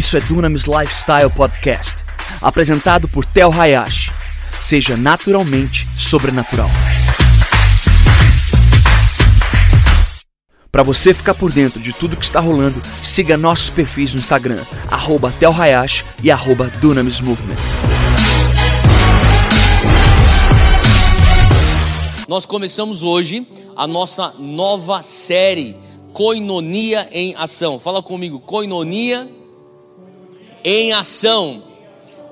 Isso é Dunamis Lifestyle Podcast, apresentado por Tel Hayashi. Seja naturalmente sobrenatural. Para você ficar por dentro de tudo que está rolando, siga nossos perfis no Instagram, arroba Hayashi e arroba Dunamis Movement. Nós começamos hoje a nossa nova série, Coinonia em Ação. Fala comigo, Coinonia em Ação.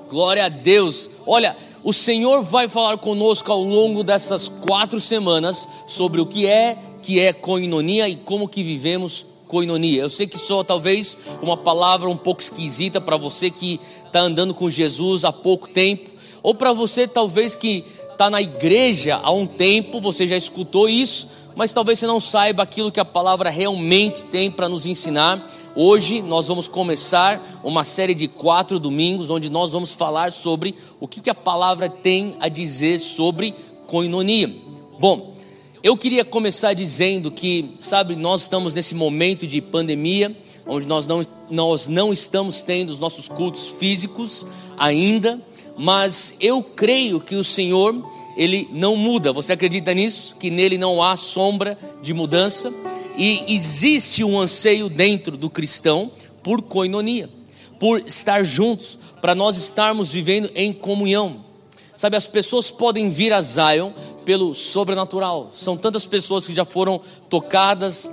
Glória a Deus. Olha, o Senhor vai falar conosco ao longo dessas quatro semanas sobre o que é que é coinonia e como que vivemos coinonia. Eu sei que só talvez uma palavra um pouco esquisita para você que está andando com Jesus há pouco tempo, ou para você talvez que está na igreja há um tempo, você já escutou isso, mas talvez você não saiba aquilo que a palavra realmente tem para nos ensinar. Hoje nós vamos começar uma série de quatro domingos, onde nós vamos falar sobre o que, que a palavra tem a dizer sobre coinonia. Bom, eu queria começar dizendo que, sabe, nós estamos nesse momento de pandemia, onde nós não, nós não estamos tendo os nossos cultos físicos ainda, mas eu creio que o Senhor, Ele não muda. Você acredita nisso? Que nele não há sombra de mudança? E existe um anseio dentro do cristão por coinonia, por estar juntos, para nós estarmos vivendo em comunhão. Sabe, as pessoas podem vir a Zion pelo sobrenatural. São tantas pessoas que já foram tocadas,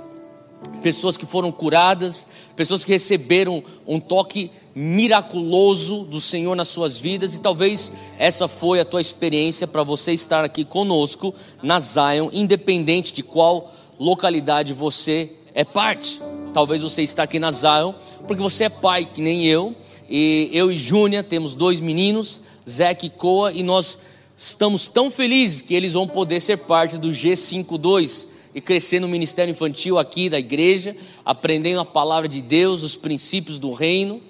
pessoas que foram curadas, pessoas que receberam um toque miraculoso do Senhor nas suas vidas e talvez essa foi a tua experiência para você estar aqui conosco na Zion, independente de qual localidade você é parte. Talvez você está aqui na Zion porque você é pai, que nem eu, e eu e Júnia temos dois meninos, Zeque e Coa, e nós estamos tão felizes que eles vão poder ser parte do G52 e crescer no ministério infantil aqui da igreja, aprendendo a palavra de Deus, os princípios do reino.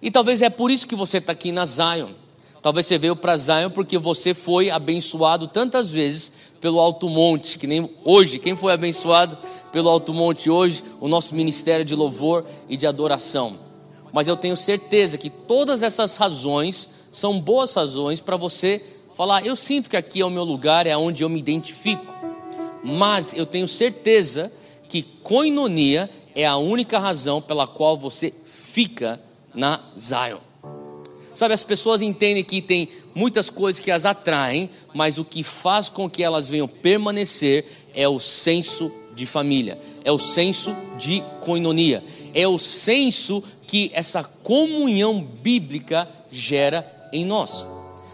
E talvez é por isso que você está aqui na Zion. Talvez você veio para Zion porque você foi abençoado tantas vezes pelo Alto Monte, que nem hoje, quem foi abençoado pelo Alto Monte hoje? O nosso ministério de louvor e de adoração. Mas eu tenho certeza que todas essas razões são boas razões para você falar: eu sinto que aqui é o meu lugar, é onde eu me identifico. Mas eu tenho certeza que coinonia é a única razão pela qual você fica na Zion. Sabe, as pessoas entendem que tem muitas coisas que as atraem, mas o que faz com que elas venham permanecer é o senso de família, é o senso de coinonia, é o senso que essa comunhão bíblica gera em nós.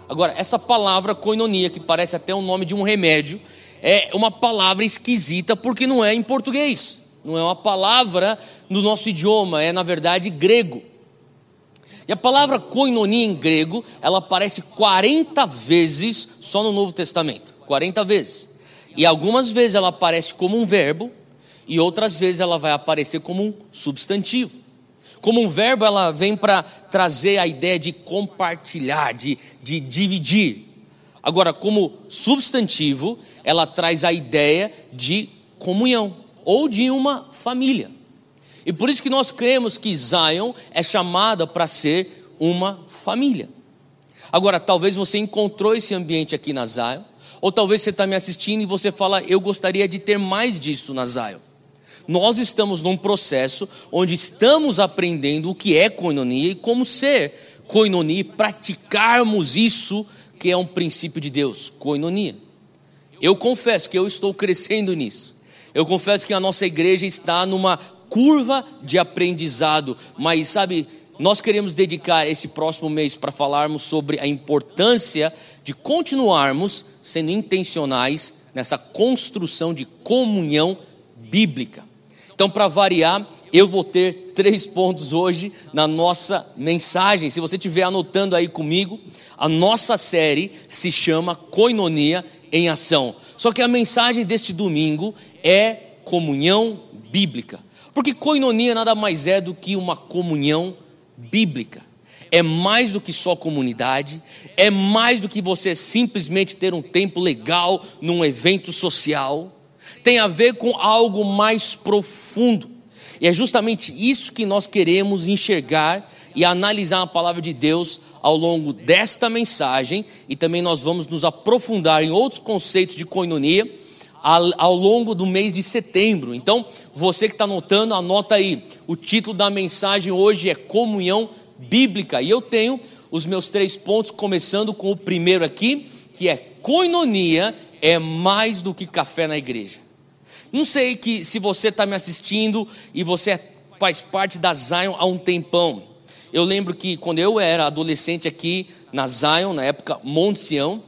Agora, essa palavra coinonia, que parece até o nome de um remédio, é uma palavra esquisita porque não é em português, não é uma palavra no nosso idioma, é na verdade grego. E a palavra koinonia em grego, ela aparece 40 vezes só no Novo Testamento 40 vezes. E algumas vezes ela aparece como um verbo, e outras vezes ela vai aparecer como um substantivo. Como um verbo, ela vem para trazer a ideia de compartilhar, de, de dividir. Agora, como substantivo, ela traz a ideia de comunhão ou de uma família. E por isso que nós cremos que Zion é chamada para ser uma família. Agora, talvez você encontrou esse ambiente aqui na Zion, ou talvez você está me assistindo e você fala, eu gostaria de ter mais disso na Zion. Nós estamos num processo onde estamos aprendendo o que é coinonia e como ser coinonia praticarmos isso que é um princípio de Deus, coinonia. Eu confesso que eu estou crescendo nisso. Eu confesso que a nossa igreja está numa curva de aprendizado, mas sabe, nós queremos dedicar esse próximo mês para falarmos sobre a importância de continuarmos sendo intencionais nessa construção de comunhão bíblica. Então, para variar, eu vou ter três pontos hoje na nossa mensagem. Se você estiver anotando aí comigo, a nossa série se chama Coinonia em Ação. Só que a mensagem deste domingo é comunhão bíblica. Porque coinonia nada mais é do que uma comunhão bíblica. É mais do que só comunidade, é mais do que você simplesmente ter um tempo legal num evento social tem a ver com algo mais profundo. E é justamente isso que nós queremos enxergar e analisar a palavra de Deus ao longo desta mensagem e também nós vamos nos aprofundar em outros conceitos de coinonia ao longo do mês de setembro. Então, você que está anotando, anota aí. O título da mensagem hoje é Comunhão Bíblica. E eu tenho os meus três pontos, começando com o primeiro aqui, que é coinonia é mais do que café na igreja. Não sei que se você está me assistindo e você faz parte da Zion há um tempão. Eu lembro que quando eu era adolescente aqui na Zion, na época Monte Sião,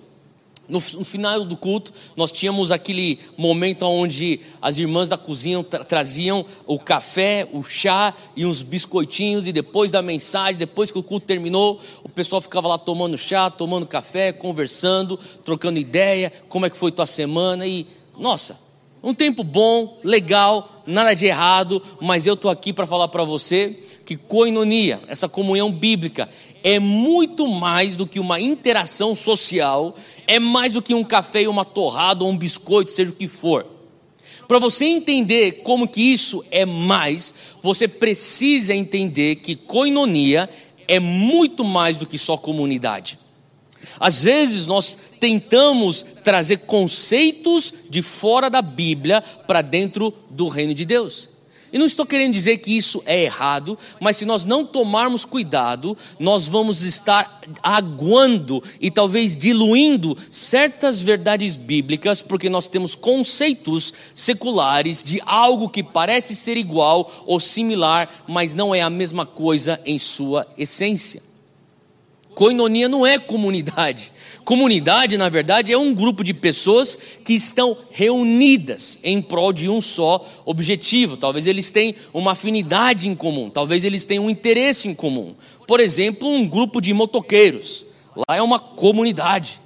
no, no, final do culto, nós tínhamos aquele momento onde as irmãs da cozinha tra traziam o café, o chá e uns biscoitinhos, e depois da mensagem, depois que o culto terminou, o pessoal ficava lá tomando chá, tomando café, conversando, trocando ideia, como é que foi tua semana, e nossa, um tempo bom, legal, nada de errado, mas eu estou aqui para falar para você que coinonia, essa comunhão bíblica, é muito mais do que uma interação social, é mais do que um café, uma torrada ou um biscoito, seja o que for. Para você entender como que isso é mais, você precisa entender que coinonia é muito mais do que só comunidade. Às vezes nós tentamos trazer conceitos de fora da Bíblia para dentro do reino de Deus. E não estou querendo dizer que isso é errado, mas se nós não tomarmos cuidado, nós vamos estar aguando e talvez diluindo certas verdades bíblicas, porque nós temos conceitos seculares de algo que parece ser igual ou similar, mas não é a mesma coisa em sua essência. Coinonia não é comunidade. Comunidade, na verdade, é um grupo de pessoas que estão reunidas em prol de um só objetivo. Talvez eles tenham uma afinidade em comum, talvez eles tenham um interesse em comum. Por exemplo, um grupo de motoqueiros. Lá é uma comunidade.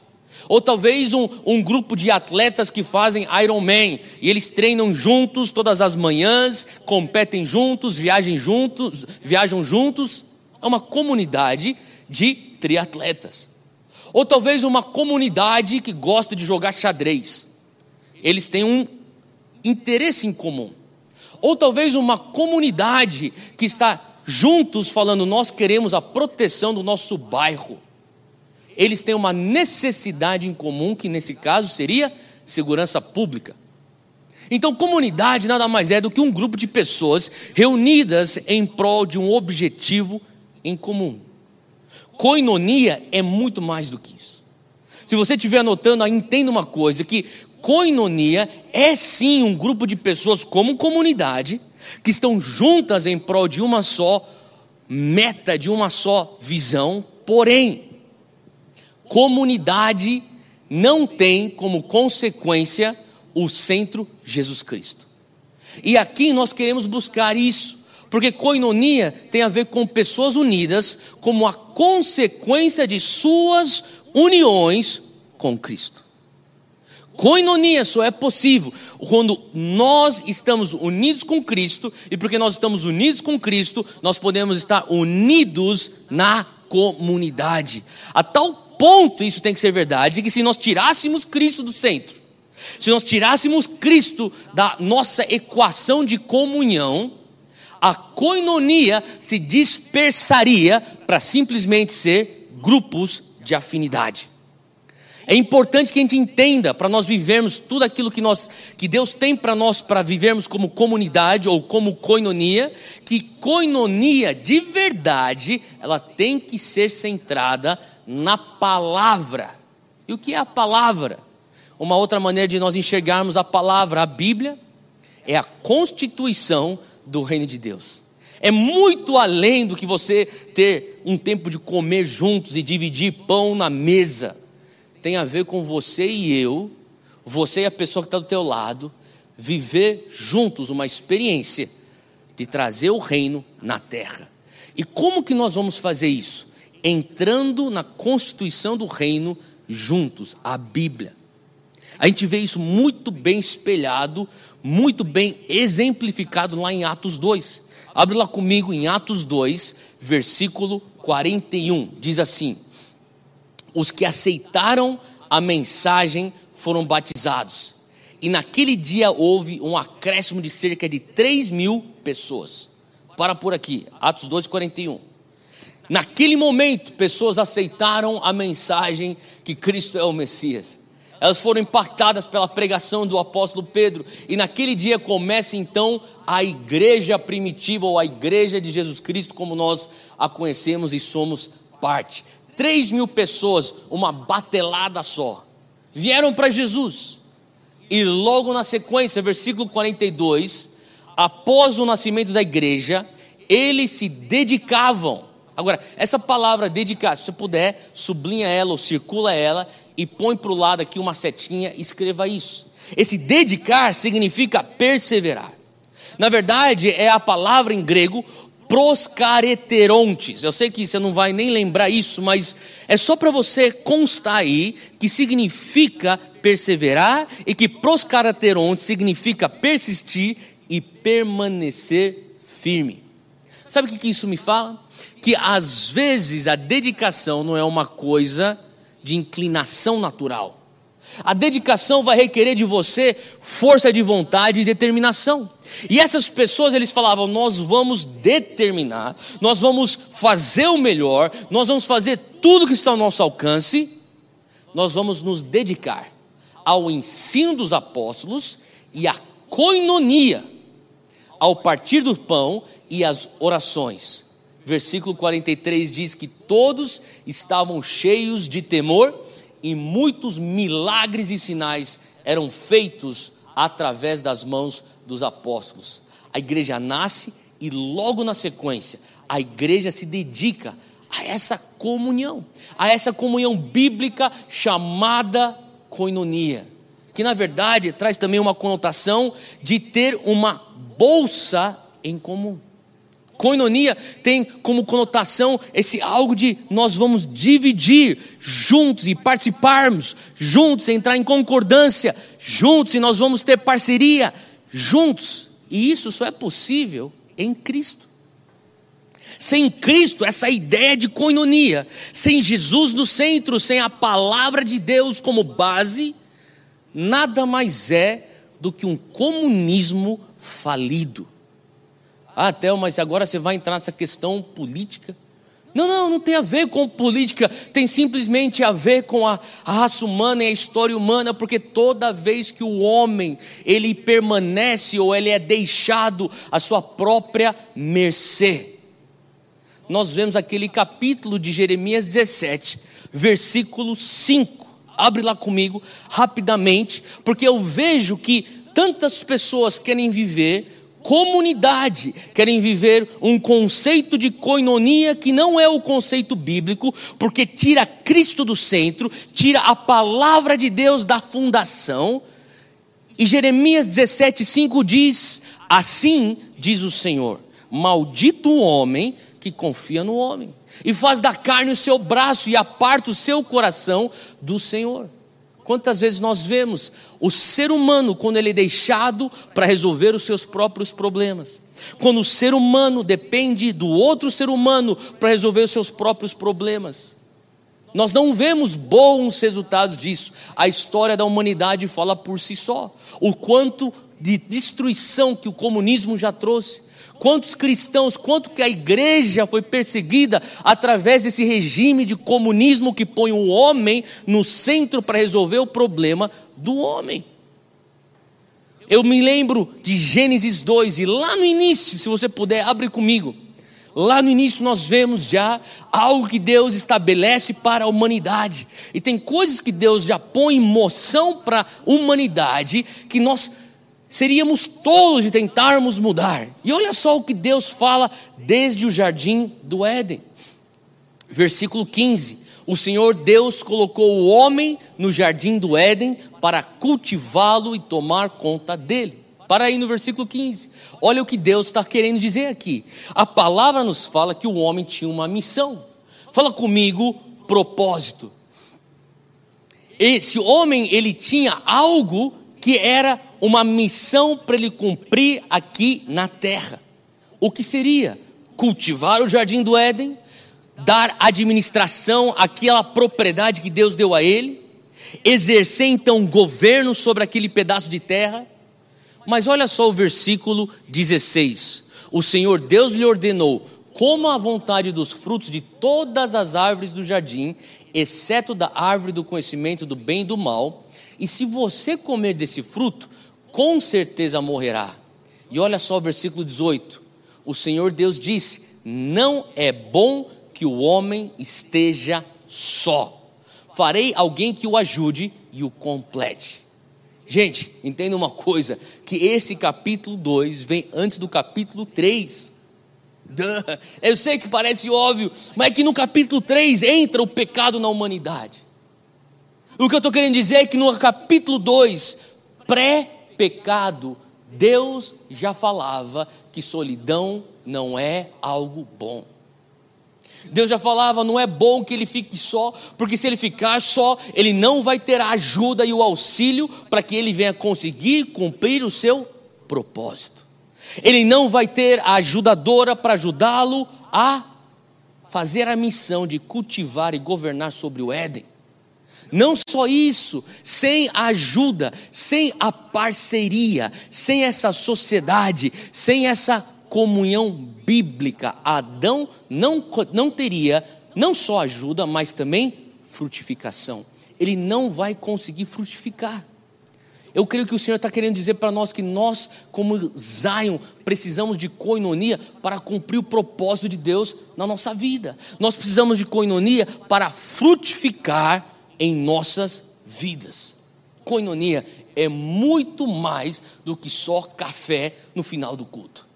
Ou talvez um, um grupo de atletas que fazem Ironman e eles treinam juntos todas as manhãs, competem juntos, viajam juntos, viajam juntos. É uma comunidade de triatletas. Ou talvez uma comunidade que gosta de jogar xadrez. Eles têm um interesse em comum. Ou talvez uma comunidade que está juntos falando, nós queremos a proteção do nosso bairro. Eles têm uma necessidade em comum, que nesse caso seria segurança pública. Então, comunidade nada mais é do que um grupo de pessoas reunidas em prol de um objetivo em comum. Coinonia é muito mais do que isso. Se você estiver anotando, entenda uma coisa: que coinonia é sim um grupo de pessoas como comunidade que estão juntas em prol de uma só meta, de uma só visão, porém, comunidade não tem como consequência o centro Jesus Cristo. E aqui nós queremos buscar isso. Porque coinonia tem a ver com pessoas unidas como a consequência de suas uniões com Cristo. Coinonia só é possível quando nós estamos unidos com Cristo, e porque nós estamos unidos com Cristo, nós podemos estar unidos na comunidade. A tal ponto isso tem que ser verdade, que se nós tirássemos Cristo do centro, se nós tirássemos Cristo da nossa equação de comunhão, a coinonia se dispersaria para simplesmente ser grupos de afinidade. É importante que a gente entenda para nós vivermos tudo aquilo que nós que Deus tem para nós para vivermos como comunidade ou como coinonia, que coinonia de verdade, ela tem que ser centrada na palavra. E o que é a palavra? Uma outra maneira de nós enxergarmos a palavra, a Bíblia, é a constituição do reino de Deus. É muito além do que você ter um tempo de comer juntos e dividir pão na mesa. Tem a ver com você e eu, você e a pessoa que está do teu lado, viver juntos uma experiência de trazer o reino na terra. E como que nós vamos fazer isso? Entrando na constituição do reino juntos, a Bíblia. A gente vê isso muito bem espelhado muito bem exemplificado lá em Atos 2. Abre lá comigo em Atos 2, versículo 41. Diz assim: Os que aceitaram a mensagem foram batizados. E naquele dia houve um acréscimo de cerca de 3 mil pessoas. Para por aqui, Atos 2, 41. Naquele momento, pessoas aceitaram a mensagem que Cristo é o Messias. Elas foram impactadas pela pregação do apóstolo Pedro, e naquele dia começa então a igreja primitiva, ou a igreja de Jesus Cristo, como nós a conhecemos e somos parte. Três mil pessoas, uma batelada só, vieram para Jesus, e logo na sequência, versículo 42, após o nascimento da igreja, eles se dedicavam. Agora, essa palavra dedicar, se você puder, sublinha ela ou circula ela e põe para o lado aqui uma setinha, escreva isso. Esse dedicar significa perseverar. Na verdade, é a palavra em grego proscareterontes. Eu sei que você não vai nem lembrar isso, mas é só para você constar aí que significa perseverar e que proscareterontes significa persistir e permanecer firme. Sabe o que isso me fala? Que às vezes a dedicação não é uma coisa de inclinação natural. A dedicação vai requerer de você força de vontade e determinação. E essas pessoas eles falavam: nós vamos determinar, nós vamos fazer o melhor, nós vamos fazer tudo que está ao nosso alcance, nós vamos nos dedicar ao ensino dos apóstolos e à coinonia, ao partir do pão e às orações. Versículo 43 diz que todos estavam cheios de temor e muitos milagres e sinais eram feitos através das mãos dos apóstolos. A igreja nasce e logo na sequência a igreja se dedica a essa comunhão, a essa comunhão bíblica chamada coinonia, que na verdade traz também uma conotação de ter uma bolsa em comum. Coinonia tem como conotação esse algo de nós vamos dividir juntos e participarmos juntos, entrar em concordância juntos e nós vamos ter parceria juntos. E isso só é possível em Cristo. Sem Cristo, essa ideia de coinonia, sem Jesus no centro, sem a palavra de Deus como base, nada mais é do que um comunismo falido. Ah, Théo, mas agora você vai entrar nessa questão política. Não, não, não tem a ver com política, tem simplesmente a ver com a, a, raça humana e a história humana, porque toda vez que o homem ele permanece ou ele é deixado à sua própria mercê. Nós vemos aquele capítulo de Jeremias 17, versículo 5. Abre lá comigo rapidamente, porque eu vejo que tantas pessoas querem viver comunidade, querem viver um conceito de coinonia que não é o conceito bíblico, porque tira Cristo do centro, tira a palavra de Deus da fundação. E Jeremias 17,5 diz: Assim diz o Senhor: Maldito o homem que confia no homem, e faz da carne o seu braço e aparta o seu coração do Senhor. Quantas vezes nós vemos o ser humano quando ele é deixado para resolver os seus próprios problemas? Quando o ser humano depende do outro ser humano para resolver os seus próprios problemas. Nós não vemos bons resultados disso. A história da humanidade fala por si só. O quanto de destruição que o comunismo já trouxe. Quantos cristãos, quanto que a igreja foi perseguida através desse regime de comunismo que põe o homem no centro para resolver o problema do homem. Eu me lembro de Gênesis 2 e lá no início, se você puder, abre comigo. Lá no início nós vemos já algo que Deus estabelece para a humanidade. E tem coisas que Deus já põe em moção para a humanidade que nós seríamos tolos de tentarmos mudar. E olha só o que Deus fala desde o jardim do Éden. Versículo 15: O Senhor Deus colocou o homem no jardim do Éden para cultivá-lo e tomar conta dele. Para aí no versículo 15. Olha o que Deus está querendo dizer aqui. A palavra nos fala que o homem tinha uma missão. Fala comigo, propósito. Esse homem, ele tinha algo que era uma missão para ele cumprir aqui na terra. O que seria? Cultivar o jardim do Éden, dar administração àquela propriedade que Deus deu a ele, exercer então governo sobre aquele pedaço de terra. Mas olha só o versículo 16: O Senhor Deus lhe ordenou: coma a vontade dos frutos de todas as árvores do jardim, exceto da árvore do conhecimento do bem e do mal, e se você comer desse fruto, com certeza morrerá. E olha só o versículo 18: o Senhor Deus disse: Não é bom que o homem esteja só. Farei alguém que o ajude e o complete. Gente, entenda uma coisa: que esse capítulo 2 vem antes do capítulo 3. Eu sei que parece óbvio, mas é que no capítulo 3 entra o pecado na humanidade. O que eu estou querendo dizer é que no capítulo 2, pré-pecado, Deus já falava que solidão não é algo bom. Deus já falava, não é bom que ele fique só, porque se ele ficar só, ele não vai ter a ajuda e o auxílio para que ele venha conseguir cumprir o seu propósito. Ele não vai ter a ajudadora para ajudá-lo a fazer a missão de cultivar e governar sobre o Éden. Não só isso, sem a ajuda, sem a parceria, sem essa sociedade, sem essa comunhão bíblica, Adão não, não teria não só ajuda, mas também frutificação. Ele não vai conseguir frutificar. Eu creio que o Senhor está querendo dizer para nós que nós, como Zion, precisamos de coinonia para cumprir o propósito de Deus na nossa vida. Nós precisamos de coinonia para frutificar em nossas vidas. Coinonia é muito mais do que só café no final do culto.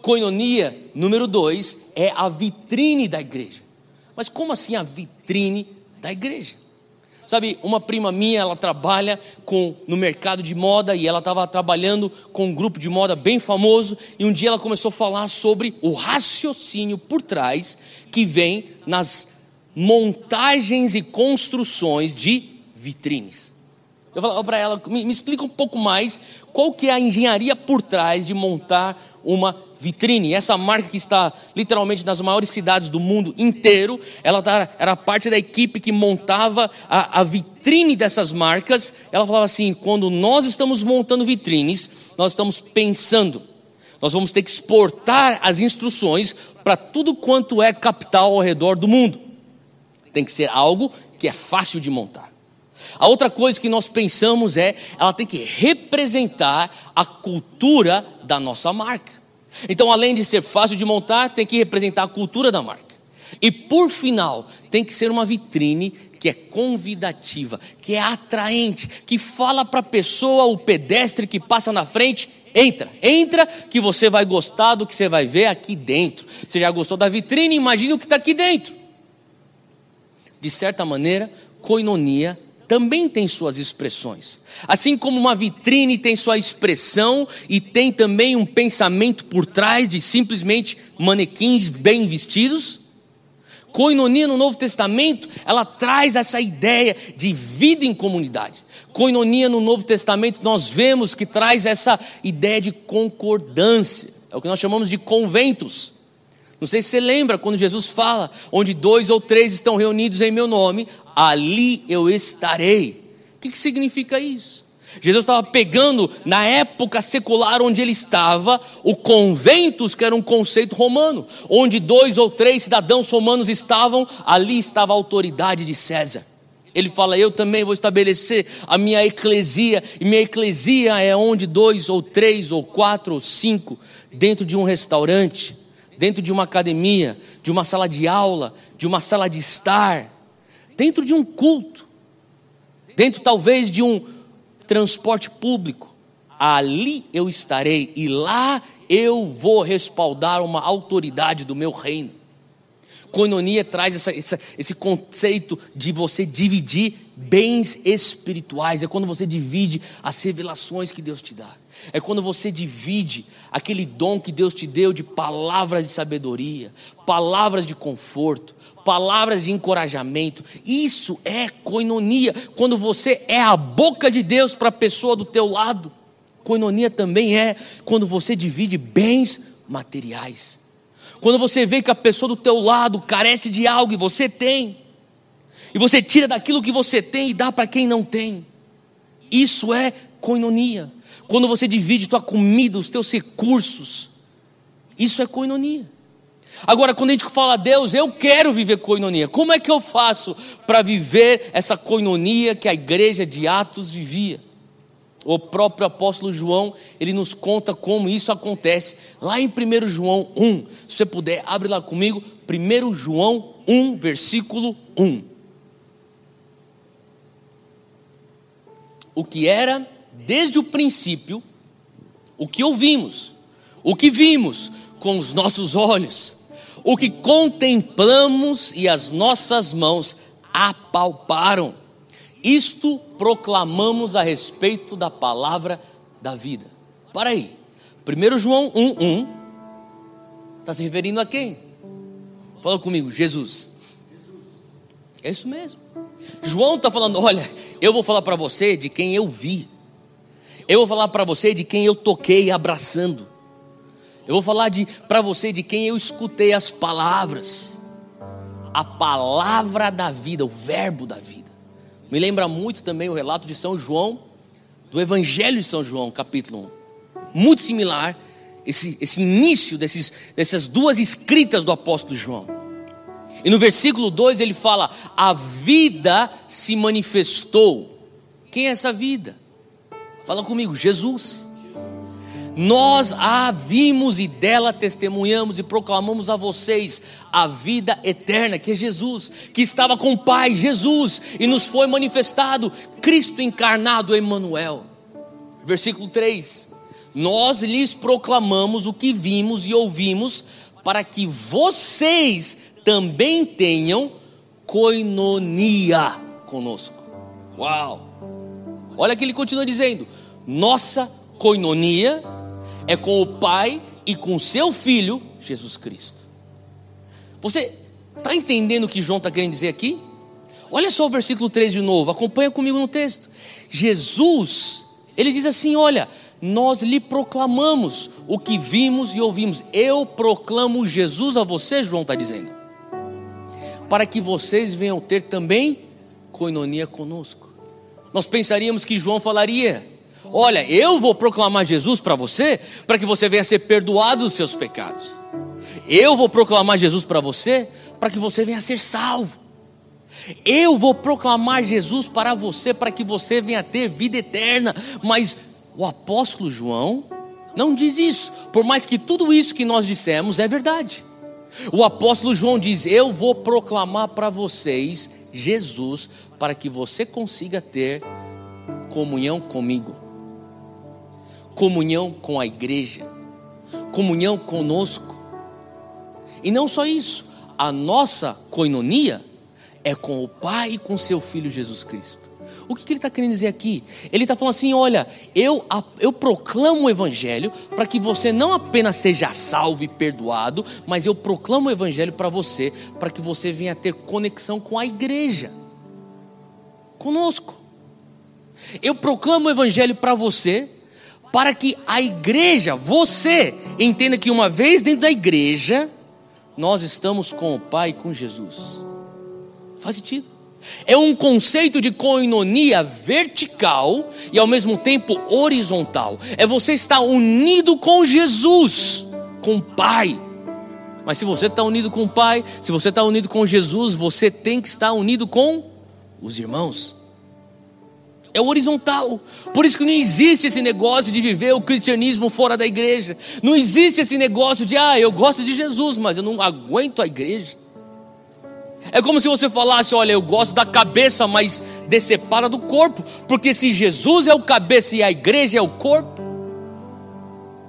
Coinonia, número dois, é a vitrine da igreja. Mas como assim a vitrine da igreja? Sabe, uma prima minha, ela trabalha com, no mercado de moda e ela estava trabalhando com um grupo de moda bem famoso. E um dia ela começou a falar sobre o raciocínio por trás que vem nas montagens e construções de vitrines. Eu falava para ela, me, me, explica um pouco mais qual que é a engenharia por trás de montar uma vitrine. Essa marca que está literalmente nas maiores cidades do mundo inteiro, ela tá, era parte da equipe que montava a, a vitrine dessas marcas. Ela falava assim: quando nós estamos montando vitrines, nós estamos pensando, nós vamos ter que exportar as instruções para tudo quanto é capital ao redor do mundo. Tem que ser algo que é fácil de montar. A outra coisa que nós pensamos é, ela tem que representar a cultura da nossa marca. Então, além de ser fácil de montar, tem que representar a cultura da marca. E por final, tem que ser uma vitrine que é convidativa, que é atraente, que fala para a pessoa, o pedestre que passa na frente, entra, entra que você vai gostar do que você vai ver aqui dentro. Você já gostou da vitrine, imagine o que está aqui dentro. De certa maneira, coinonia também tem suas expressões. Assim como uma vitrine tem sua expressão e tem também um pensamento por trás de simplesmente manequins bem vestidos, Coinonia no Novo Testamento, ela traz essa ideia de vida em comunidade. Coinonia no Novo Testamento, nós vemos que traz essa ideia de concordância. É o que nós chamamos de conventos. Não sei se você lembra quando Jesus fala: onde dois ou três estão reunidos em meu nome, ali eu estarei. O que, que significa isso? Jesus estava pegando, na época secular onde ele estava, o conventos, que era um conceito romano, onde dois ou três cidadãos romanos estavam, ali estava a autoridade de César. Ele fala: Eu também vou estabelecer a minha eclesia, e minha eclesia é onde dois ou três ou quatro ou cinco, dentro de um restaurante, dentro de uma academia, de uma sala de aula, de uma sala de estar, dentro de um culto, dentro talvez de um transporte público. Ali eu estarei e lá eu vou respaldar uma autoridade do meu reino. Coinonia traz essa, essa, esse conceito de você dividir bens espirituais. É quando você divide as revelações que Deus te dá. É quando você divide aquele dom que Deus te deu de palavras de sabedoria, palavras de conforto, palavras de encorajamento. Isso é coinonia. Quando você é a boca de Deus para a pessoa do teu lado. Coinonia também é quando você divide bens materiais. Quando você vê que a pessoa do teu lado carece de algo e você tem, e você tira daquilo que você tem e dá para quem não tem. Isso é coinonia. Quando você divide tua comida, os teus recursos, isso é coinonia. Agora, quando a gente fala, Deus, eu quero viver coinonia, como é que eu faço para viver essa coinonia que a igreja de Atos vivia? O próprio apóstolo João, ele nos conta como isso acontece lá em 1 João 1. Se você puder, abre lá comigo, 1 João 1, versículo 1. O que era desde o princípio, o que ouvimos, o que vimos com os nossos olhos, o que contemplamos e as nossas mãos apalparam. Isto proclamamos a respeito da palavra da vida. Para aí. 1 João 1:1 está se referindo a quem? Fala comigo, Jesus. É isso mesmo. João está falando: olha, eu vou falar para você de quem eu vi. Eu vou falar para você de quem eu toquei abraçando. Eu vou falar para você de quem eu escutei as palavras. A palavra da vida, o verbo da vida. Me lembra muito também o relato de São João, do Evangelho de São João, capítulo 1. Muito similar, esse, esse início desses, dessas duas escritas do apóstolo João. E no versículo 2 ele fala: A vida se manifestou. Quem é essa vida? Fala comigo, Jesus. Nós a vimos e dela testemunhamos e proclamamos a vocês a vida eterna, que é Jesus, que estava com o Pai, Jesus, e nos foi manifestado Cristo encarnado, Emmanuel. Versículo 3: Nós lhes proclamamos o que vimos e ouvimos, para que vocês também tenham coinonia conosco. Uau! Olha que ele continua dizendo: nossa coinonia é com o Pai e com seu Filho, Jesus Cristo. Você está entendendo o que João está querendo dizer aqui? Olha só o versículo 3 de novo, acompanha comigo no texto. Jesus, ele diz assim: Olha, nós lhe proclamamos o que vimos e ouvimos. Eu proclamo Jesus a você, João está dizendo, para que vocês venham ter também coinonia conosco. Nós pensaríamos que João falaria, Olha, eu vou proclamar Jesus para você, para que você venha ser perdoado dos seus pecados. Eu vou proclamar Jesus para você, para que você venha ser salvo. Eu vou proclamar Jesus para você, para que você venha ter vida eterna. Mas o apóstolo João não diz isso, por mais que tudo isso que nós dissemos é verdade. O apóstolo João diz: Eu vou proclamar para vocês Jesus, para que você consiga ter comunhão comigo comunhão com a igreja, comunhão conosco. E não só isso, a nossa coinonia é com o Pai e com seu Filho Jesus Cristo. O que, que ele está querendo dizer aqui? Ele está falando assim: olha, eu, eu proclamo o Evangelho para que você não apenas seja salvo e perdoado, mas eu proclamo o Evangelho para você, para que você venha ter conexão com a igreja, conosco. Eu proclamo o Evangelho para você, para que a igreja, você, entenda que uma vez dentro da igreja, nós estamos com o Pai e com Jesus. Faz sentido? É um conceito de coinonia vertical e ao mesmo tempo horizontal. É você estar unido com Jesus, com o Pai. Mas se você está unido com o Pai, se você está unido com Jesus, você tem que estar unido com os irmãos é horizontal. Por isso que não existe esse negócio de viver o cristianismo fora da igreja. Não existe esse negócio de, ah, eu gosto de Jesus, mas eu não aguento a igreja. É como se você falasse, olha, eu gosto da cabeça, mas decepara do corpo. Porque se Jesus é o cabeça e a igreja é o corpo,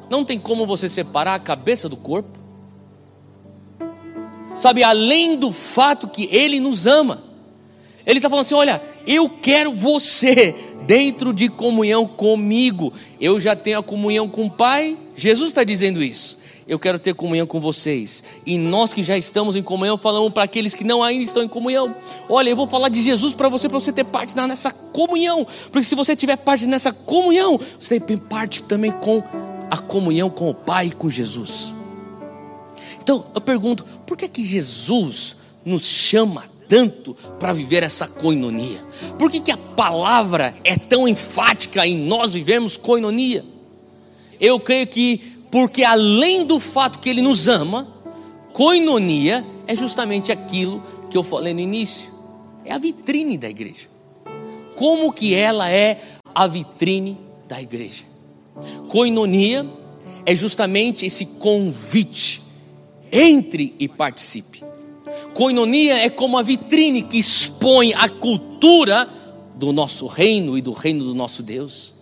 não tem como você separar a cabeça do corpo. Sabe, além do fato que Ele nos ama, ele está falando assim: olha, eu quero você dentro de comunhão comigo. Eu já tenho a comunhão com o Pai. Jesus está dizendo isso. Eu quero ter comunhão com vocês. E nós que já estamos em comunhão, falamos para aqueles que não ainda estão em comunhão. Olha, eu vou falar de Jesus para você, para você ter parte nessa comunhão. Porque se você tiver parte nessa comunhão, você tem parte também com a comunhão com o Pai e com Jesus. Então eu pergunto, por que que Jesus nos chama tanto para viver essa coinonia? Por que, que a palavra é tão enfática em nós vivermos coinonia? Eu creio que porque além do fato que Ele nos ama, Coinonia é justamente aquilo que eu falei no início. É a vitrine da igreja. Como que ela é a vitrine da igreja? Coinonia é justamente esse convite. Entre e participe. Coinonia é como a vitrine que expõe a cultura do nosso reino e do reino do nosso Deus.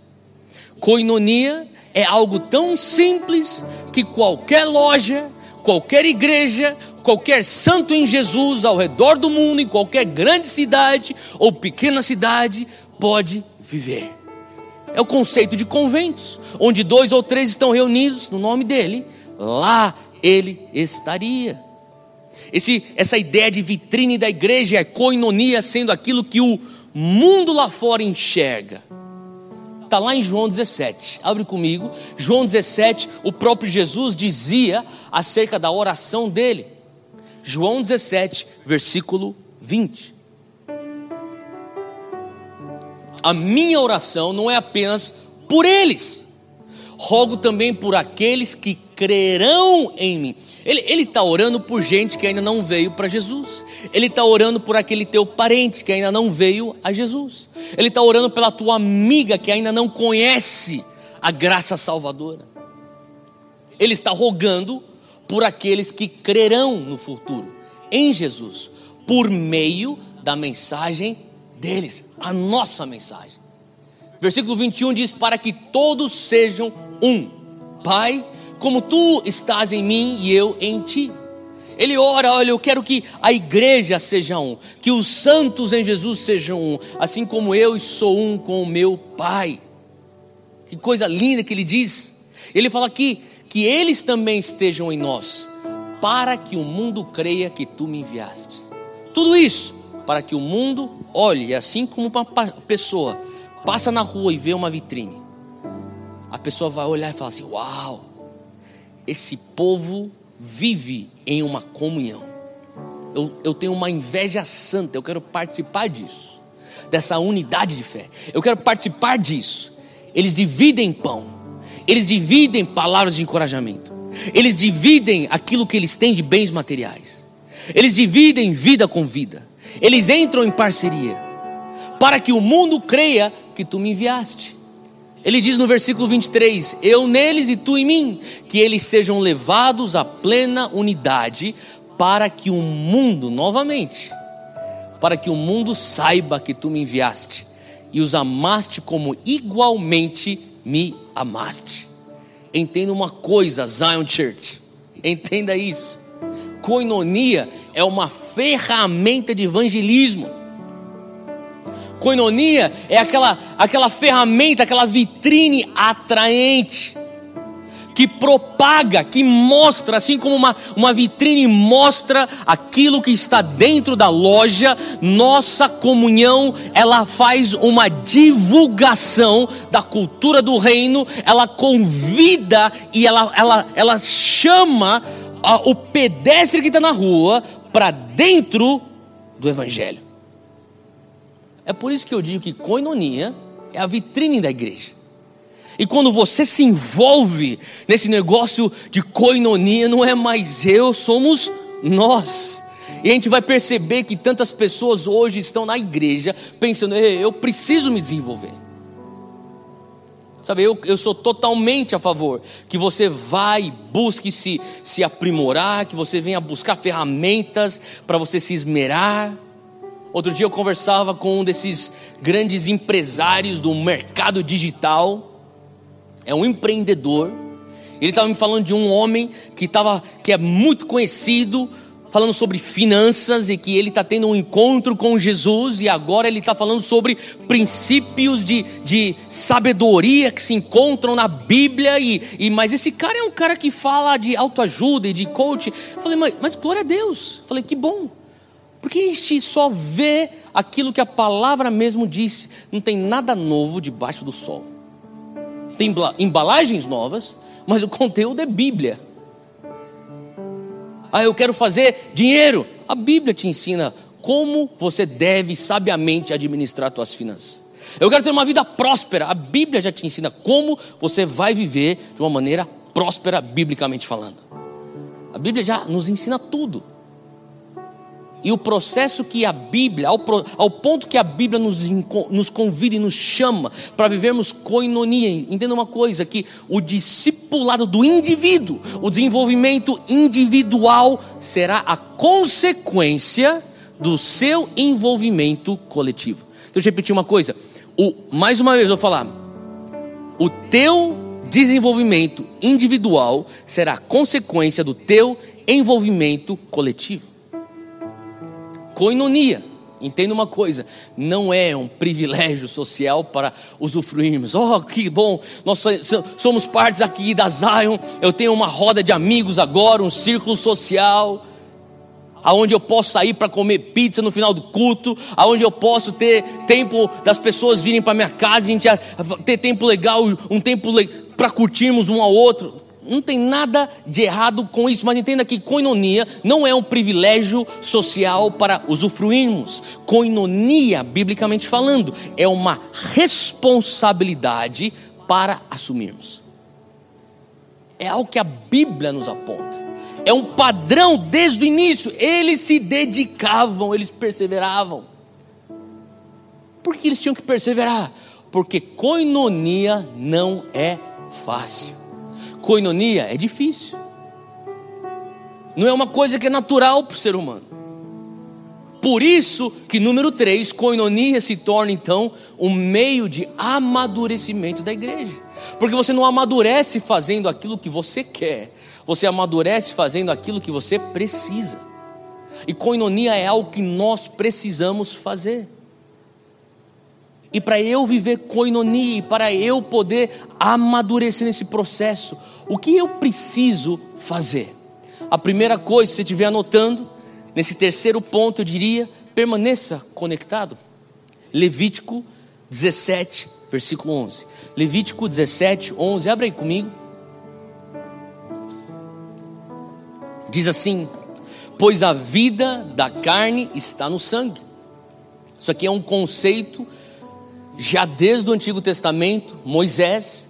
Coinonia é algo tão simples que qualquer loja, qualquer igreja, qualquer santo em Jesus ao redor do mundo, em qualquer grande cidade ou pequena cidade, pode viver. É o conceito de conventos, onde dois ou três estão reunidos no nome dele, lá ele estaria. Esse, essa ideia de vitrine da igreja é coinonia sendo aquilo que o mundo lá fora enxerga. Está lá em João 17. Abre comigo. João 17, o próprio Jesus dizia acerca da oração dele. João 17, versículo 20. A minha oração não é apenas por eles, rogo também por aqueles que crerão em mim. Ele está orando por gente que ainda não veio para Jesus. Ele está orando por aquele teu parente que ainda não veio a Jesus. Ele está orando pela tua amiga que ainda não conhece a graça salvadora. Ele está rogando por aqueles que crerão no futuro em Jesus, por meio da mensagem deles, a nossa mensagem. Versículo 21 diz: Para que todos sejam um. Pai, como tu estás em mim e eu em ti. Ele ora, olha, eu quero que a igreja seja um, que os santos em Jesus sejam um, assim como eu sou um com o meu Pai. Que coisa linda que ele diz. Ele fala aqui que eles também estejam em nós, para que o mundo creia que tu me enviaste. Tudo isso para que o mundo olhe, assim como uma pessoa passa na rua e vê uma vitrine. A pessoa vai olhar e falar assim: Uau, esse povo vive em uma comunhão. Eu, eu tenho uma inveja santa, eu quero participar disso, dessa unidade de fé. Eu quero participar disso. Eles dividem pão, eles dividem palavras de encorajamento, eles dividem aquilo que eles têm de bens materiais, eles dividem vida com vida, eles entram em parceria, para que o mundo creia que tu me enviaste. Ele diz no versículo 23: Eu neles e tu em mim, que eles sejam levados à plena unidade, para que o mundo, novamente, para que o mundo saiba que tu me enviaste e os amaste como igualmente me amaste. Entenda uma coisa, Zion Church, entenda isso. Coinonia é uma ferramenta de evangelismo. Coinonia é aquela, aquela ferramenta, aquela vitrine atraente, que propaga, que mostra, assim como uma, uma vitrine mostra aquilo que está dentro da loja, nossa comunhão, ela faz uma divulgação da cultura do reino, ela convida e ela, ela, ela chama o pedestre que está na rua para dentro do evangelho. É por isso que eu digo que coinonia é a vitrine da igreja. E quando você se envolve nesse negócio de coinonia, não é mais eu, somos nós. E a gente vai perceber que tantas pessoas hoje estão na igreja pensando, eu preciso me desenvolver. Sabe, eu, eu sou totalmente a favor que você vá e busque se, se aprimorar, que você venha buscar ferramentas para você se esmerar. Outro dia eu conversava com um desses grandes empresários do mercado digital, é um empreendedor. Ele estava me falando de um homem que, tava, que é muito conhecido, falando sobre finanças e que ele está tendo um encontro com Jesus e agora ele está falando sobre princípios de, de sabedoria que se encontram na Bíblia. E, e Mas esse cara é um cara que fala de autoajuda e de coach. Eu falei, mas, mas glória a Deus. Eu falei, que bom. Porque a gente só vê aquilo que a palavra mesmo disse. Não tem nada novo debaixo do sol. Tem embalagens novas, mas o conteúdo é Bíblia. Ah, eu quero fazer dinheiro. A Bíblia te ensina como você deve sabiamente administrar suas finanças. Eu quero ter uma vida próspera. A Bíblia já te ensina como você vai viver de uma maneira próspera, biblicamente falando. A Bíblia já nos ensina tudo. E o processo que a Bíblia, ao, ao ponto que a Bíblia nos, nos convida e nos chama para vivermos coinonia, entenda uma coisa: que o discipulado do indivíduo, o desenvolvimento individual, será a consequência do seu envolvimento coletivo. Deixa eu repetir uma coisa: o, mais uma vez eu vou falar, o teu desenvolvimento individual será consequência do teu envolvimento coletivo. Coinonia. Entenda uma coisa, não é um privilégio social para usufruirmos. Oh, que bom, nós somos partes aqui da Zion. Eu tenho uma roda de amigos agora, um círculo social, aonde eu posso sair para comer pizza no final do culto, aonde eu posso ter tempo das pessoas virem para minha casa, a gente ter tempo legal, um tempo para curtirmos um ao outro não tem nada de errado com isso, mas entenda que coinonia não é um privilégio social para usufruirmos. Coinonia, biblicamente falando, é uma responsabilidade para assumirmos. É algo que a Bíblia nos aponta. É um padrão desde o início. Eles se dedicavam, eles perseveravam. Por que eles tinham que perseverar? Porque coinonia não é fácil coinonia é difícil. Não é uma coisa que é natural para o ser humano. Por isso que número 3, coinonia se torna então um meio de amadurecimento da igreja. Porque você não amadurece fazendo aquilo que você quer, você amadurece fazendo aquilo que você precisa. E coinonia é algo que nós precisamos fazer. E para eu viver coinonia, para eu poder amadurecer nesse processo, o que eu preciso fazer? A primeira coisa, se você estiver anotando, nesse terceiro ponto, eu diria: permaneça conectado. Levítico 17, versículo 11. Levítico 17, 11. Abre aí comigo. Diz assim: Pois a vida da carne está no sangue. Isso aqui é um conceito já desde o Antigo Testamento, Moisés,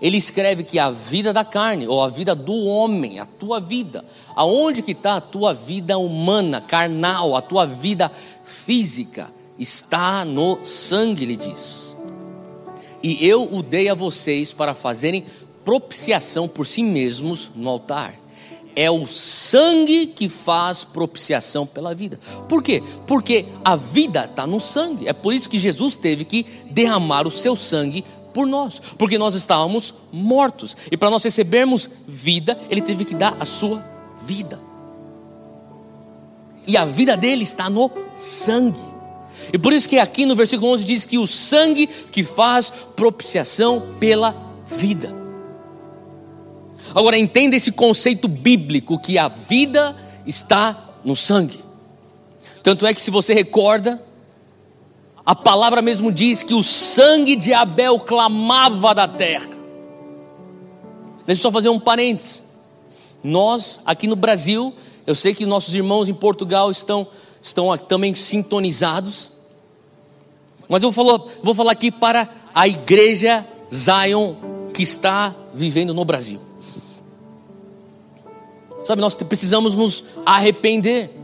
ele escreve que a vida da carne, ou a vida do homem, a tua vida, aonde que está a tua vida humana, carnal, a tua vida física, está no sangue, ele diz. E eu o dei a vocês para fazerem propiciação por si mesmos no altar é o sangue que faz propiciação pela vida. Por quê? Porque a vida está no sangue. É por isso que Jesus teve que derramar o seu sangue por nós, porque nós estávamos mortos. E para nós recebermos vida, ele teve que dar a sua vida. E a vida dele está no sangue. E por isso que aqui no versículo 11 diz que o sangue que faz propiciação pela vida. Agora entenda esse conceito bíblico que a vida está no sangue. Tanto é que se você recorda, a palavra mesmo diz que o sangue de Abel clamava da terra. Deixa eu só fazer um parênteses. Nós, aqui no Brasil, eu sei que nossos irmãos em Portugal estão, estão também sintonizados. Mas eu vou falar, vou falar aqui para a igreja Zion que está vivendo no Brasil. Sabe, nós precisamos nos arrepender.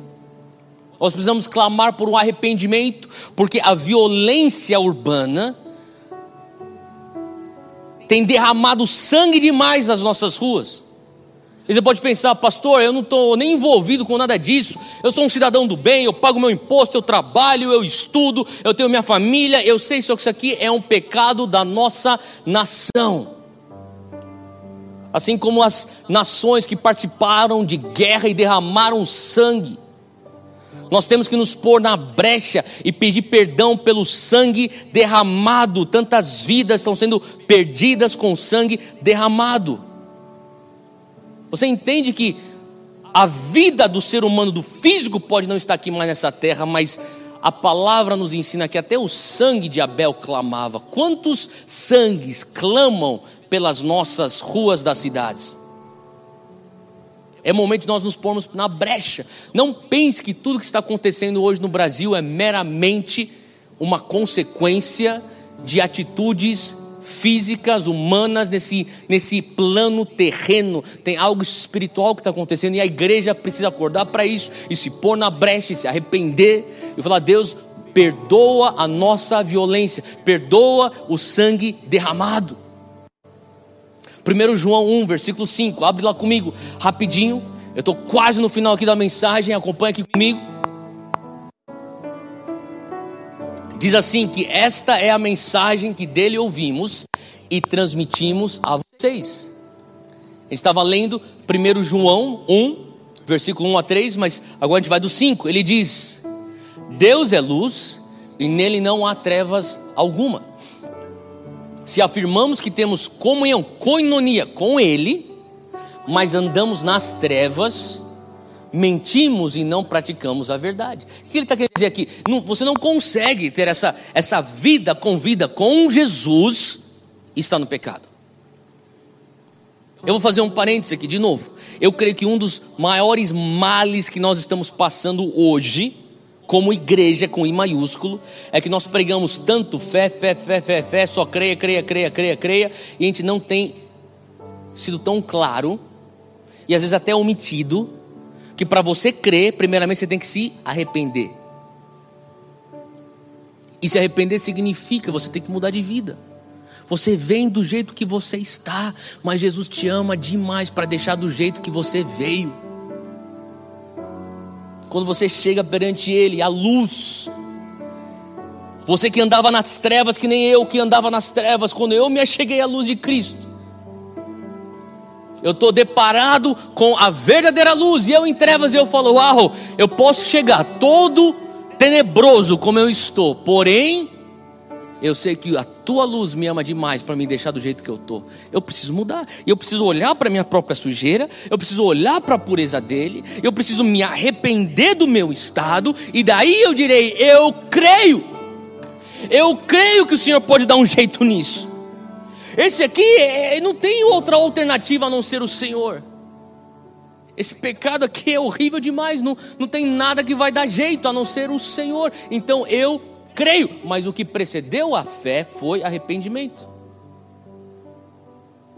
Nós precisamos clamar por um arrependimento, porque a violência urbana tem derramado sangue demais nas nossas ruas. E você pode pensar, pastor, eu não estou nem envolvido com nada disso. Eu sou um cidadão do bem, eu pago meu imposto, eu trabalho, eu estudo, eu tenho minha família. Eu sei só que isso aqui é um pecado da nossa nação assim como as nações que participaram de guerra e derramaram sangue. Nós temos que nos pôr na brecha e pedir perdão pelo sangue derramado. Tantas vidas estão sendo perdidas com sangue derramado. Você entende que a vida do ser humano, do físico, pode não estar aqui mais nessa terra, mas a palavra nos ensina que até o sangue de Abel clamava. Quantos sangues clamam pelas nossas ruas das cidades. É momento de nós nos pormos na brecha. Não pense que tudo que está acontecendo hoje no Brasil é meramente uma consequência de atitudes físicas, humanas, nesse, nesse plano terreno. Tem algo espiritual que está acontecendo e a igreja precisa acordar para isso e se pôr na brecha, e se arrepender e falar: Deus, perdoa a nossa violência, perdoa o sangue derramado. 1 João 1, versículo 5, abre lá comigo, rapidinho. Eu estou quase no final aqui da mensagem, acompanha aqui comigo. Diz assim: que esta é a mensagem que dele ouvimos e transmitimos a vocês. A gente estava lendo 1 João 1, versículo 1 a 3, mas agora a gente vai do 5. Ele diz: Deus é luz e nele não há trevas alguma. Se afirmamos que temos comunhão, coinonia com Ele, mas andamos nas trevas, mentimos e não praticamos a verdade. O que ele está querendo dizer aqui? Não, você não consegue ter essa, essa vida com vida com Jesus e está no pecado. Eu vou fazer um parênteses aqui de novo. Eu creio que um dos maiores males que nós estamos passando hoje como igreja com I maiúsculo, é que nós pregamos tanto fé, fé, fé, fé, fé, só creia, creia, creia, creia, creia, e a gente não tem sido tão claro, e às vezes até omitido, que para você crer, primeiramente você tem que se arrepender. E se arrepender significa você tem que mudar de vida. Você vem do jeito que você está, mas Jesus te ama demais para deixar do jeito que você veio quando você chega perante Ele, a luz. Você que andava nas trevas, que nem eu que andava nas trevas, quando eu me acheguei à luz de Cristo. Eu estou deparado com a verdadeira luz, e eu em trevas eu falo: Uau, eu posso chegar todo tenebroso como eu estou, porém eu sei que a tua luz me ama demais para me deixar do jeito que eu estou. Eu preciso mudar. Eu preciso olhar para minha própria sujeira. Eu preciso olhar para a pureza dele. Eu preciso me arrepender do meu estado. E daí eu direi: Eu creio. Eu creio que o Senhor pode dar um jeito nisso. Esse aqui é, não tem outra alternativa a não ser o Senhor. Esse pecado aqui é horrível demais. Não, não tem nada que vai dar jeito a não ser o Senhor. Então eu creio, mas o que precedeu a fé foi arrependimento.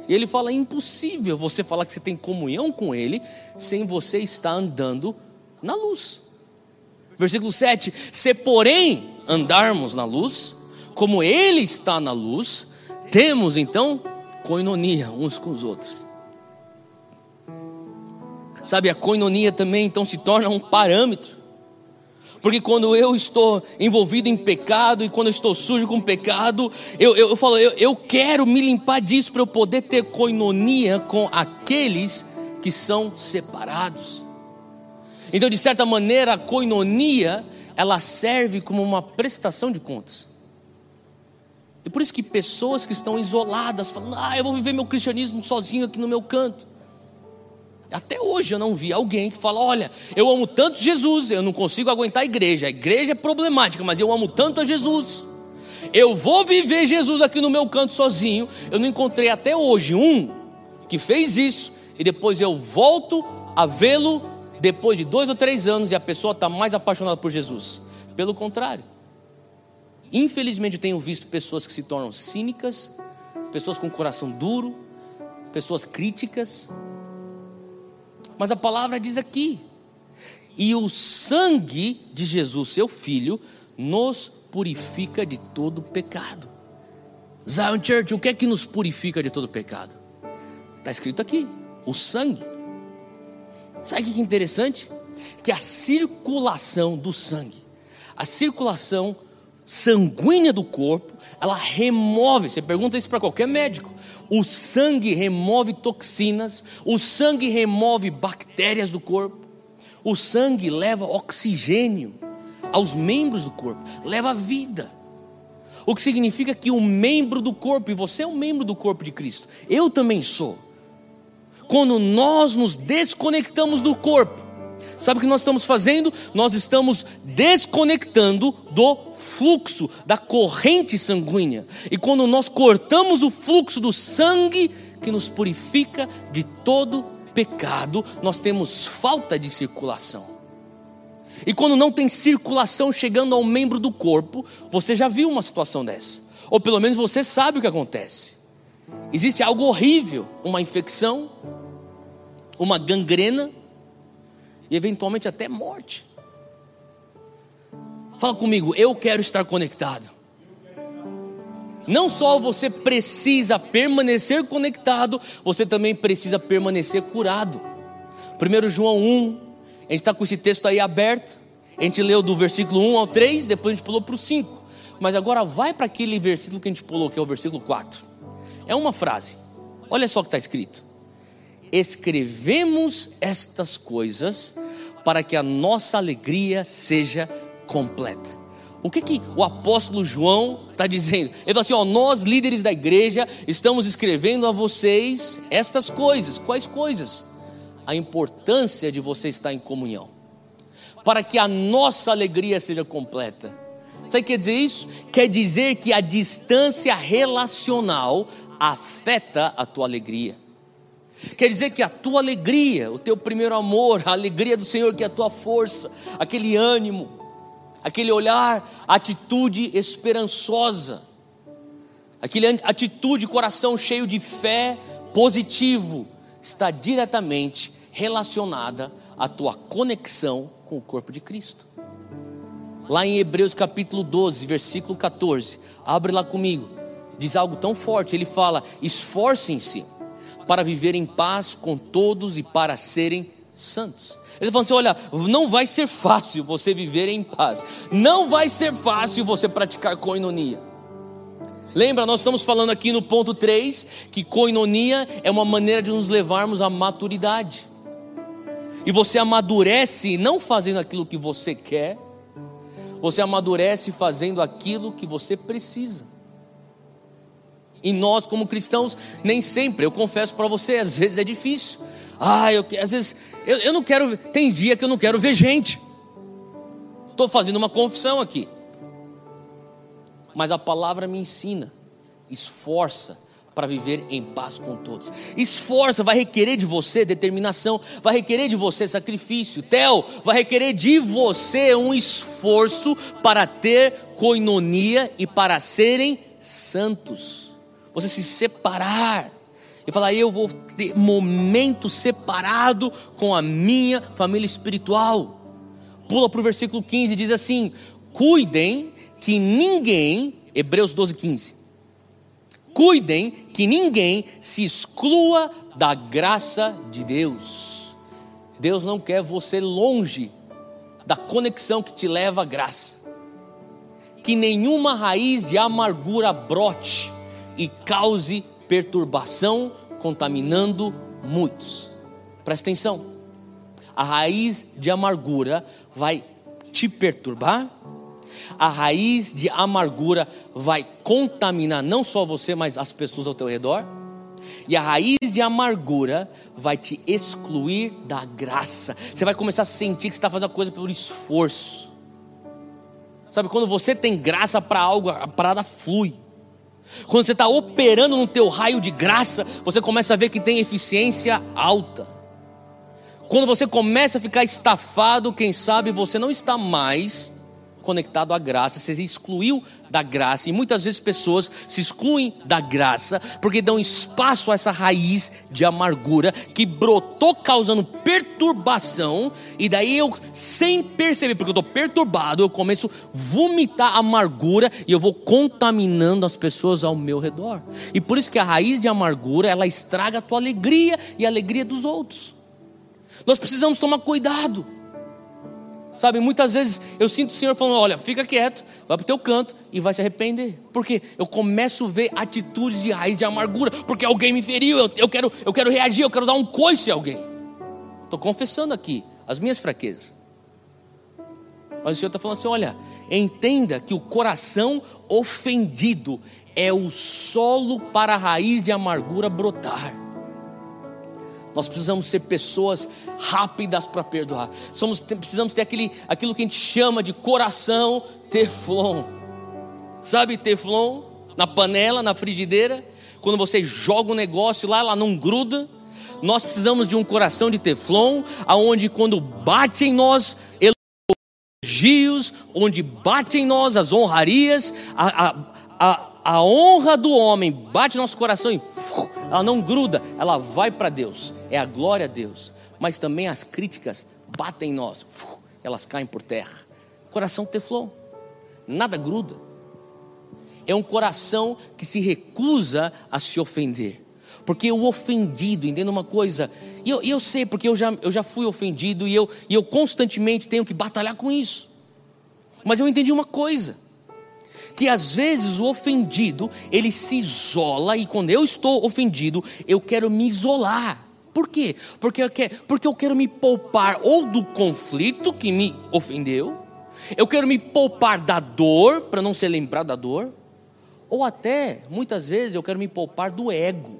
E ele fala: é impossível você falar que você tem comunhão com Ele sem você estar andando na luz. Versículo 7: Se porém andarmos na luz, como Ele está na luz, temos então coinonia uns com os outros. Sabe, a coinonia também então se torna um parâmetro porque quando eu estou envolvido em pecado e quando eu estou sujo com pecado, eu, eu, eu falo, eu, eu quero me limpar disso para eu poder ter coinonia com aqueles que são separados. Então, de certa maneira, a coinonia ela serve como uma prestação de contas. E por isso que pessoas que estão isoladas, falando, ah, eu vou viver meu cristianismo sozinho aqui no meu canto. Até hoje eu não vi alguém que fala: olha, eu amo tanto Jesus, eu não consigo aguentar a igreja. A igreja é problemática, mas eu amo tanto a Jesus. Eu vou viver Jesus aqui no meu canto sozinho. Eu não encontrei até hoje um que fez isso e depois eu volto a vê-lo depois de dois ou três anos e a pessoa está mais apaixonada por Jesus. Pelo contrário, infelizmente eu tenho visto pessoas que se tornam cínicas, pessoas com coração duro, pessoas críticas mas a palavra diz aqui: e o sangue de Jesus, seu filho, nos purifica de todo pecado. Zion Church, o que é que nos purifica de todo pecado? Está escrito aqui: o sangue. Sabe que interessante? Que a circulação do sangue, a circulação sanguínea do corpo, ela remove. Você pergunta isso para qualquer médico. O sangue remove toxinas, o sangue remove bactérias do corpo, o sangue leva oxigênio aos membros do corpo, leva vida. O que significa que o membro do corpo, e você é um membro do corpo de Cristo, eu também sou. Quando nós nos desconectamos do corpo, Sabe o que nós estamos fazendo? Nós estamos desconectando do fluxo, da corrente sanguínea. E quando nós cortamos o fluxo do sangue que nos purifica de todo pecado, nós temos falta de circulação. E quando não tem circulação chegando ao membro do corpo, você já viu uma situação dessa. Ou pelo menos você sabe o que acontece. Existe algo horrível, uma infecção, uma gangrena e eventualmente até morte. Fala comigo, eu quero estar conectado. Não só você precisa permanecer conectado, você também precisa permanecer curado. 1 João 1, a gente está com esse texto aí aberto. A gente leu do versículo 1 ao 3, depois a gente pulou para o 5. Mas agora vai para aquele versículo que a gente pulou, que é o versículo 4. É uma frase. Olha só o que está escrito: Escrevemos estas coisas para que a nossa alegria seja completa. O que, que o apóstolo João está dizendo? Ele fala assim: ó, nós líderes da igreja estamos escrevendo a vocês estas coisas. Quais coisas? A importância de você estar em comunhão, para que a nossa alegria seja completa. Sabe o que quer dizer isso? Quer dizer que a distância relacional afeta a tua alegria. Quer dizer que a tua alegria, o teu primeiro amor, a alegria do Senhor, que é a tua força, aquele ânimo, aquele olhar, atitude esperançosa, aquele atitude, coração cheio de fé, positivo, está diretamente relacionada à tua conexão com o corpo de Cristo. Lá em Hebreus capítulo 12, versículo 14, abre lá comigo, diz algo tão forte, ele fala: esforcem-se para viver em paz com todos e para serem santos. Ele falou assim: olha, não vai ser fácil você viver em paz, não vai ser fácil você praticar coinonia. Lembra, nós estamos falando aqui no ponto 3 que coinonia é uma maneira de nos levarmos à maturidade. E você amadurece não fazendo aquilo que você quer, você amadurece fazendo aquilo que você precisa. E nós, como cristãos, nem sempre, eu confesso para você, às vezes é difícil. Ah, eu, às vezes eu, eu não quero. Tem dia que eu não quero ver gente. Estou fazendo uma confissão aqui. Mas a palavra me ensina, esforça para viver em paz com todos. Esforça, vai requerer de você determinação, vai requerer de você sacrifício. Tel, vai requerer de você um esforço para ter coinonia e para serem santos. Você se separar e falar: eu vou ter momento separado com a minha família espiritual. Pula para o versículo 15 e diz assim: cuidem que ninguém, Hebreus 12, 15, cuidem que ninguém se exclua da graça de Deus. Deus não quer você longe da conexão que te leva à graça. Que nenhuma raiz de amargura brote e cause perturbação, contaminando muitos. Presta atenção. A raiz de amargura vai te perturbar, a raiz de amargura vai contaminar não só você, mas as pessoas ao teu redor. E a raiz de amargura vai te excluir da graça. Você vai começar a sentir que você está fazendo a coisa por esforço. Sabe, quando você tem graça para algo, a parada flui. Quando você está operando no teu raio de graça, você começa a ver que tem eficiência alta. Quando você começa a ficar estafado, quem sabe você não está mais conectado à graça, você se excluiu da graça, e muitas vezes pessoas se excluem da graça porque dão espaço a essa raiz de amargura que brotou causando perturbação, e daí eu, sem perceber, porque eu estou perturbado, eu começo a vomitar amargura e eu vou contaminando as pessoas ao meu redor. E por isso que a raiz de amargura ela estraga a tua alegria e a alegria dos outros. Nós precisamos tomar cuidado. Sabe, muitas vezes eu sinto o Senhor falando: olha, fica quieto, vai para o teu canto e vai se arrepender. Porque eu começo a ver atitudes de raiz de amargura, porque alguém me feriu, eu, eu, quero, eu quero reagir, eu quero dar um coice a alguém. Estou confessando aqui as minhas fraquezas. Mas o Senhor está falando assim: olha, entenda que o coração ofendido é o solo para a raiz de amargura brotar. Nós precisamos ser pessoas rápidas para perdoar. Somos, precisamos ter aquele, aquilo que a gente chama de coração teflon. Sabe teflon? Na panela, na frigideira. Quando você joga um negócio lá, ela não gruda. Nós precisamos de um coração de teflon, aonde quando bate em nós elogios, onde bate em nós as honrarias, a, a, a a honra do homem bate no nosso coração e ela não gruda, ela vai para Deus. É a glória a Deus. Mas também as críticas batem em nós, elas caem por terra. Coração teflon, nada gruda. É um coração que se recusa a se ofender. Porque o ofendido, entenda uma coisa, e eu, eu sei, porque eu já, eu já fui ofendido e eu, e eu constantemente tenho que batalhar com isso. Mas eu entendi uma coisa: que às vezes o ofendido ele se isola e quando eu estou ofendido eu quero me isolar. Por quê? Porque eu quero, porque eu quero me poupar ou do conflito que me ofendeu, eu quero me poupar da dor para não ser lembrado da dor, ou até muitas vezes eu quero me poupar do ego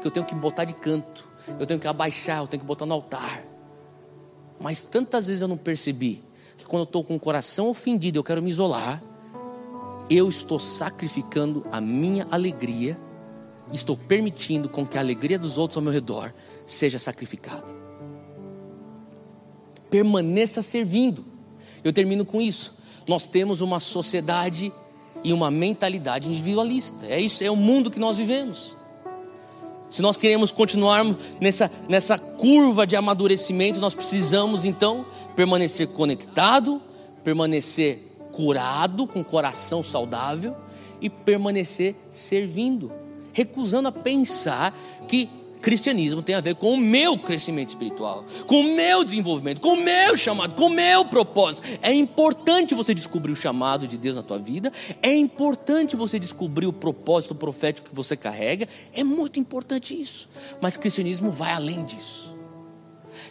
que eu tenho que botar de canto, eu tenho que abaixar, eu tenho que botar no altar. Mas tantas vezes eu não percebi que quando eu estou com o coração ofendido, eu quero me isolar, eu estou sacrificando a minha alegria, estou permitindo com que a alegria dos outros ao meu redor seja sacrificada. Permaneça servindo. Eu termino com isso. Nós temos uma sociedade e uma mentalidade individualista. É isso, é o mundo que nós vivemos. Se nós queremos continuarmos nessa, nessa curva de amadurecimento, nós precisamos então permanecer conectado, permanecer curado, com coração saudável e permanecer servindo, recusando a pensar que cristianismo tem a ver com o meu crescimento espiritual, com o meu desenvolvimento, com o meu chamado, com o meu propósito. É importante você descobrir o chamado de Deus na tua vida, é importante você descobrir o propósito profético que você carrega, é muito importante isso. Mas cristianismo vai além disso.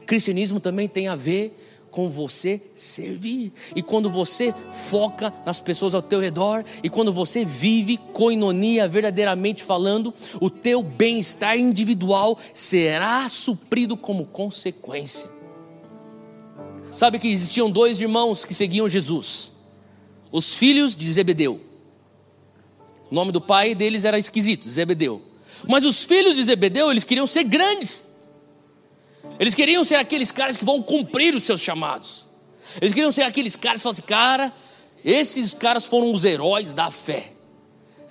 Cristianismo também tem a ver com você servir. E quando você foca nas pessoas ao teu redor, e quando você vive coinonia verdadeiramente falando, o teu bem-estar individual será suprido como consequência. Sabe que existiam dois irmãos que seguiam Jesus, os filhos de Zebedeu. O nome do pai deles era esquisito, Zebedeu. Mas os filhos de Zebedeu, eles queriam ser grandes. Eles queriam ser aqueles caras que vão cumprir os seus chamados. Eles queriam ser aqueles caras que falam assim, cara, esses caras foram os heróis da fé.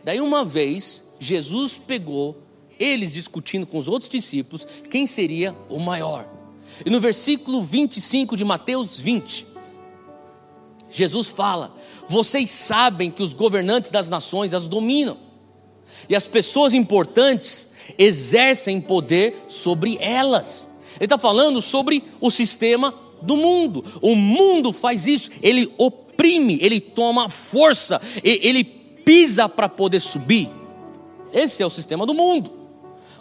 Daí uma vez, Jesus pegou eles discutindo com os outros discípulos quem seria o maior. E no versículo 25 de Mateus 20, Jesus fala: Vocês sabem que os governantes das nações as dominam, e as pessoas importantes exercem poder sobre elas. Ele está falando sobre o sistema do mundo. O mundo faz isso, ele oprime, ele toma força, ele pisa para poder subir. Esse é o sistema do mundo.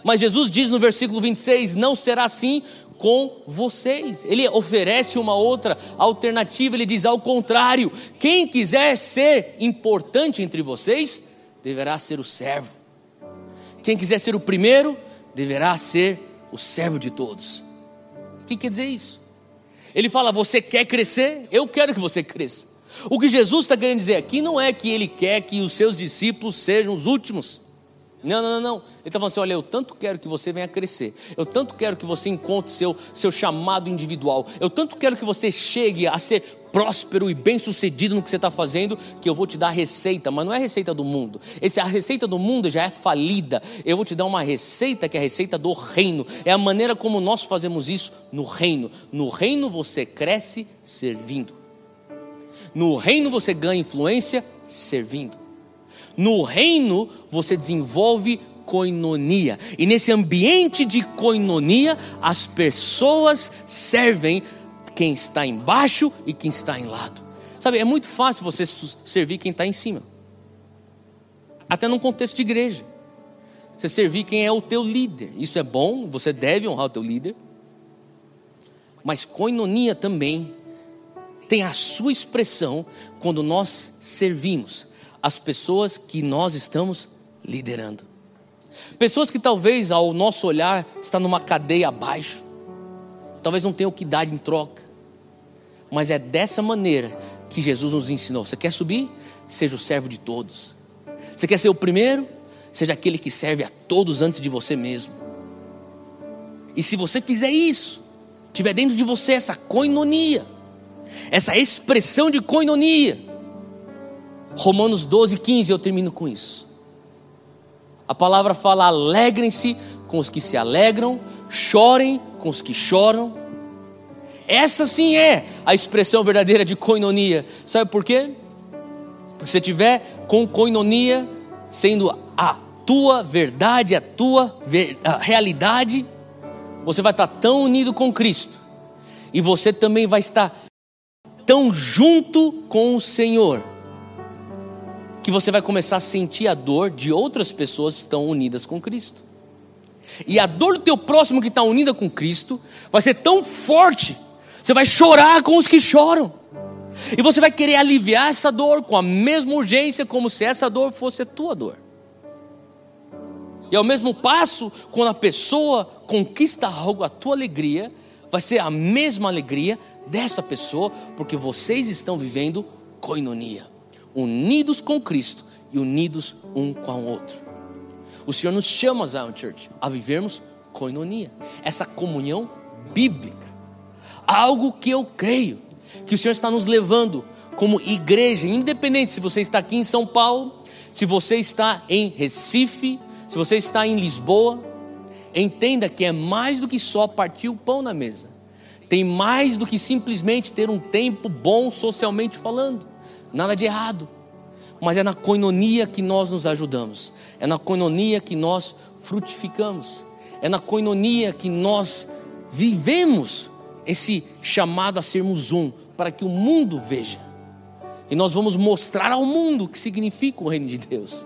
Mas Jesus diz no versículo 26: não será assim com vocês. Ele oferece uma outra alternativa, ele diz ao contrário: quem quiser ser importante entre vocês, deverá ser o servo. Quem quiser ser o primeiro, deverá ser o servo de todos. O que quer dizer isso? Ele fala: Você quer crescer? Eu quero que você cresça. O que Jesus está querendo dizer aqui não é que ele quer que os seus discípulos sejam os últimos. Não, não, não, não. Ele está falando assim: olha, eu tanto quero que você venha crescer. Eu tanto quero que você encontre seu, seu chamado individual. Eu tanto quero que você chegue a ser próspero e bem sucedido no que você está fazendo, que eu vou te dar a receita, mas não é a receita do mundo. Esse, a receita do mundo já é falida. Eu vou te dar uma receita que é a receita do reino. É a maneira como nós fazemos isso no reino. No reino você cresce servindo. No reino você ganha influência servindo. No reino você desenvolve coinonia. E nesse ambiente de coinonia, as pessoas servem quem está embaixo e quem está em lado. Sabe, é muito fácil você servir quem está em cima. Até num contexto de igreja. Você servir quem é o teu líder. Isso é bom, você deve honrar o teu líder. Mas coinonia também tem a sua expressão quando nós servimos as pessoas que nós estamos liderando. Pessoas que talvez ao nosso olhar está numa cadeia abaixo, talvez não tenham o que dar em troca. Mas é dessa maneira que Jesus nos ensinou. Você quer subir? Seja o servo de todos. Você quer ser o primeiro? Seja aquele que serve a todos antes de você mesmo. E se você fizer isso, tiver dentro de você essa coinonia, essa expressão de coinonia, Romanos 12, 15, eu termino com isso. A palavra fala: alegrem-se com os que se alegram, chorem com os que choram. Essa sim é a expressão verdadeira de koinonia. Sabe por quê? Porque se tiver com koinonia sendo a tua verdade, a tua ver, a realidade, você vai estar tão unido com Cristo e você também vai estar tão junto com o Senhor que você vai começar a sentir a dor de outras pessoas que estão unidas com Cristo. E a dor do teu próximo que está unida com Cristo vai ser tão forte, você vai chorar com os que choram. E você vai querer aliviar essa dor com a mesma urgência, como se essa dor fosse a tua dor. E ao mesmo passo, quando a pessoa conquista algo, a tua alegria vai ser a mesma alegria dessa pessoa, porque vocês estão vivendo koinonia unidos com Cristo e unidos um com o outro. O Senhor nos chama, Zion Church, a vivermos koinonia, essa comunhão bíblica. Algo que eu creio que o Senhor está nos levando como igreja, independente se você está aqui em São Paulo, se você está em Recife, se você está em Lisboa, entenda que é mais do que só partir o pão na mesa. Tem mais do que simplesmente ter um tempo bom socialmente falando nada de errado. Mas é na coinonia que nós nos ajudamos, é na coinonia que nós frutificamos, é na coinonia que nós vivemos esse chamado a sermos um, para que o mundo veja. E nós vamos mostrar ao mundo o que significa o reino de Deus.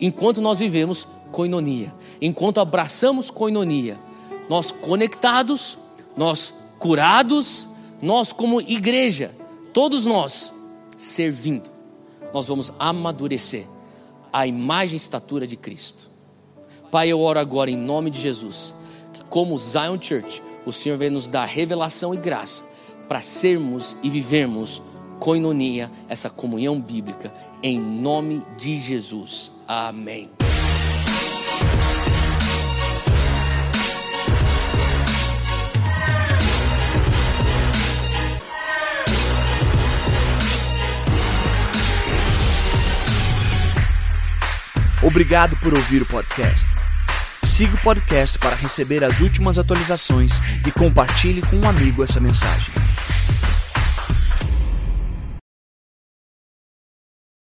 Enquanto nós vivemos coinonia, enquanto abraçamos coinonia, nós conectados, nós curados, nós como igreja, todos nós servindo, nós vamos amadurecer a imagem e estatura de Cristo. Pai, eu oro agora em nome de Jesus, que como Zion Church, o Senhor vem nos dar revelação e graça para sermos e vivermos coinonia, essa comunhão bíblica, em nome de Jesus. Amém. Obrigado por ouvir o podcast. Siga o podcast para receber as últimas atualizações e compartilhe com um amigo essa mensagem.